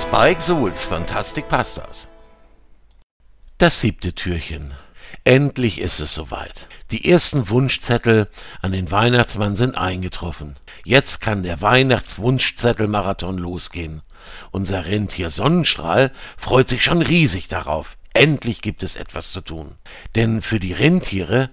Spike Souls Fantastic Pastas. Das siebte Türchen. Endlich ist es soweit. Die ersten Wunschzettel an den Weihnachtsmann sind eingetroffen. Jetzt kann der Weihnachtswunschzettelmarathon losgehen. Unser Rentier Sonnenstrahl freut sich schon riesig darauf. Endlich gibt es etwas zu tun. Denn für die Rentiere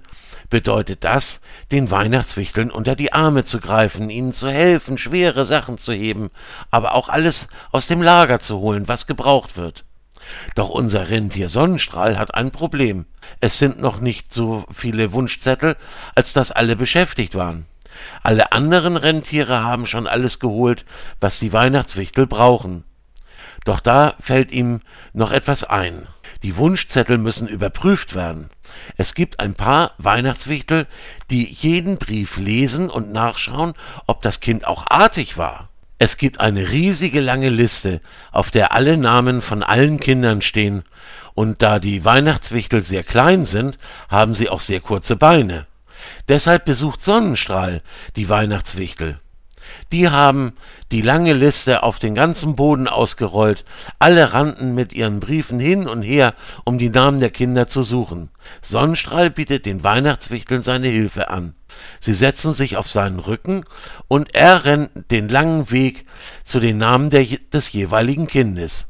bedeutet das, den Weihnachtswichteln unter die Arme zu greifen, ihnen zu helfen, schwere Sachen zu heben, aber auch alles aus dem Lager zu holen, was gebraucht wird. Doch unser Rentier Sonnenstrahl hat ein Problem. Es sind noch nicht so viele Wunschzettel, als dass alle beschäftigt waren. Alle anderen Rentiere haben schon alles geholt, was die Weihnachtswichtel brauchen. Doch da fällt ihm noch etwas ein. Die Wunschzettel müssen überprüft werden. Es gibt ein paar Weihnachtswichtel, die jeden Brief lesen und nachschauen, ob das Kind auch artig war. Es gibt eine riesige lange Liste, auf der alle Namen von allen Kindern stehen, und da die Weihnachtswichtel sehr klein sind, haben sie auch sehr kurze Beine. Deshalb besucht Sonnenstrahl die Weihnachtswichtel. Die haben die lange Liste auf den ganzen Boden ausgerollt, alle rannten mit ihren Briefen hin und her, um die Namen der Kinder zu suchen. Sonnenstrahl bietet den Weihnachtswichteln seine Hilfe an. Sie setzen sich auf seinen Rücken und er rennt den langen Weg zu den Namen der, des jeweiligen Kindes.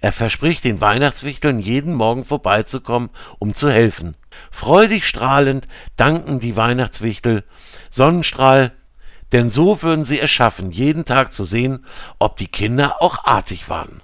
Er verspricht den Weihnachtswichteln jeden Morgen vorbeizukommen, um zu helfen. Freudig strahlend danken die Weihnachtswichtel. Sonnenstrahl denn so würden sie es schaffen, jeden Tag zu sehen, ob die Kinder auch artig waren.